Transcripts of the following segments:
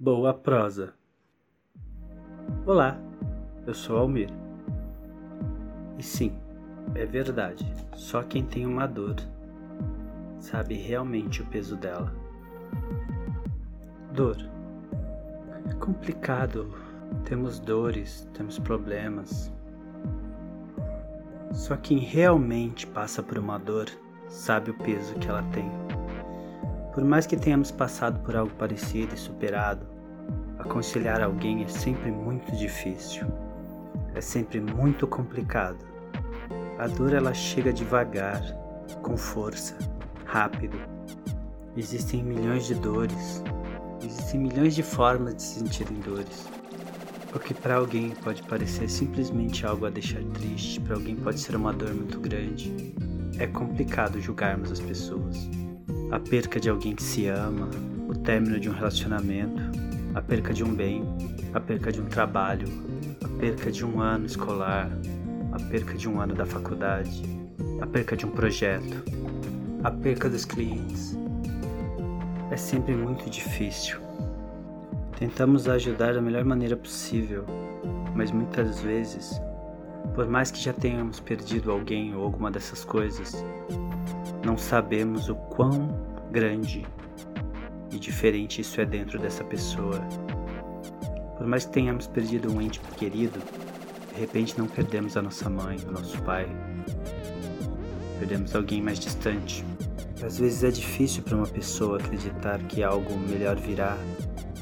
Boa prosa. Olá, eu sou Almir. E sim, é verdade, só quem tem uma dor sabe realmente o peso dela. Dor. É complicado. Temos dores, temos problemas. Só quem realmente passa por uma dor sabe o peso que ela tem. Por mais que tenhamos passado por algo parecido e superado, aconselhar alguém é sempre muito difícil. É sempre muito complicado. A dor ela chega devagar, com força, rápido. Existem milhões de dores. Existem milhões de formas de se sentirem dores. O que para alguém pode parecer simplesmente algo a deixar triste, para alguém pode ser uma dor muito grande. É complicado julgarmos as pessoas. A perca de alguém que se ama, o término de um relacionamento, a perca de um bem, a perca de um trabalho, a perca de um ano escolar, a perca de um ano da faculdade, a perca de um projeto, a perca dos clientes. É sempre muito difícil. Tentamos ajudar da melhor maneira possível, mas muitas vezes por mais que já tenhamos perdido alguém ou alguma dessas coisas, não sabemos o quão grande e diferente isso é dentro dessa pessoa. Por mais que tenhamos perdido um ente querido, de repente não perdemos a nossa mãe, o nosso pai. Perdemos alguém mais distante. Às vezes é difícil para uma pessoa acreditar que algo melhor virá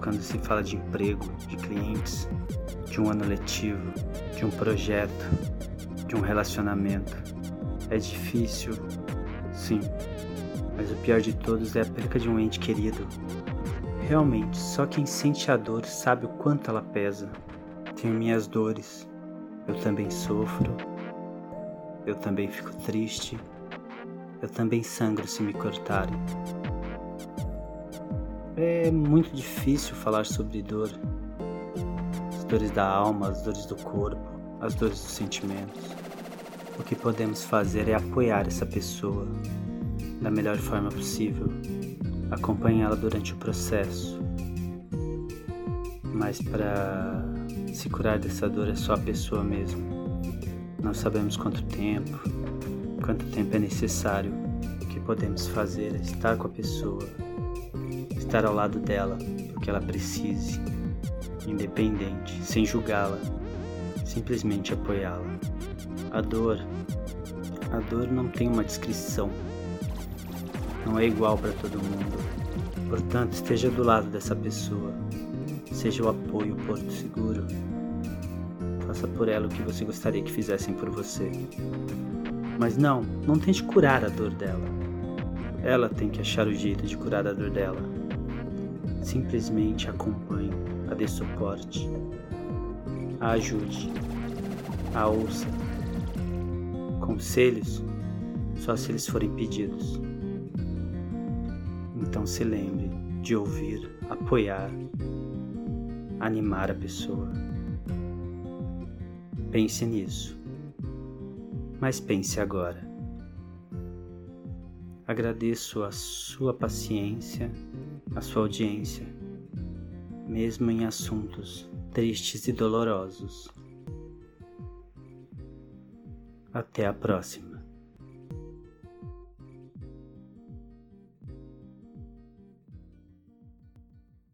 quando se fala de emprego, de clientes, de um ano letivo, de um projeto, de um relacionamento. É difícil, sim, mas o pior de todos é a perca de um ente querido. Realmente, só quem sente a dor sabe o quanto ela pesa. Tenho minhas dores, eu também sofro, eu também fico triste, eu também sangro se me cortarem. É muito difícil falar sobre dor, as dores da alma, as dores do corpo, as dores dos sentimentos. O que podemos fazer é apoiar essa pessoa da melhor forma possível, acompanhá-la durante o processo. Mas para se curar dessa dor é só a pessoa mesmo. Não sabemos quanto tempo, quanto tempo é necessário. O que podemos fazer é estar com a pessoa, estar ao lado dela, o que ela precise, independente, sem julgá-la, simplesmente apoiá-la. A dor, a dor não tem uma descrição, não é igual para todo mundo. Portanto, esteja do lado dessa pessoa, seja o apoio, o porto seguro. Faça por ela o que você gostaria que fizessem por você. Mas não, não tente curar a dor dela. Ela tem que achar o jeito de curar a dor dela. Simplesmente acompanhe, a dê suporte, a ajude, a ouça. Conselhos só se eles forem pedidos. Então se lembre de ouvir, apoiar, animar a pessoa. Pense nisso, mas pense agora. Agradeço a sua paciência, a sua audiência, mesmo em assuntos tristes e dolorosos. Até a próxima.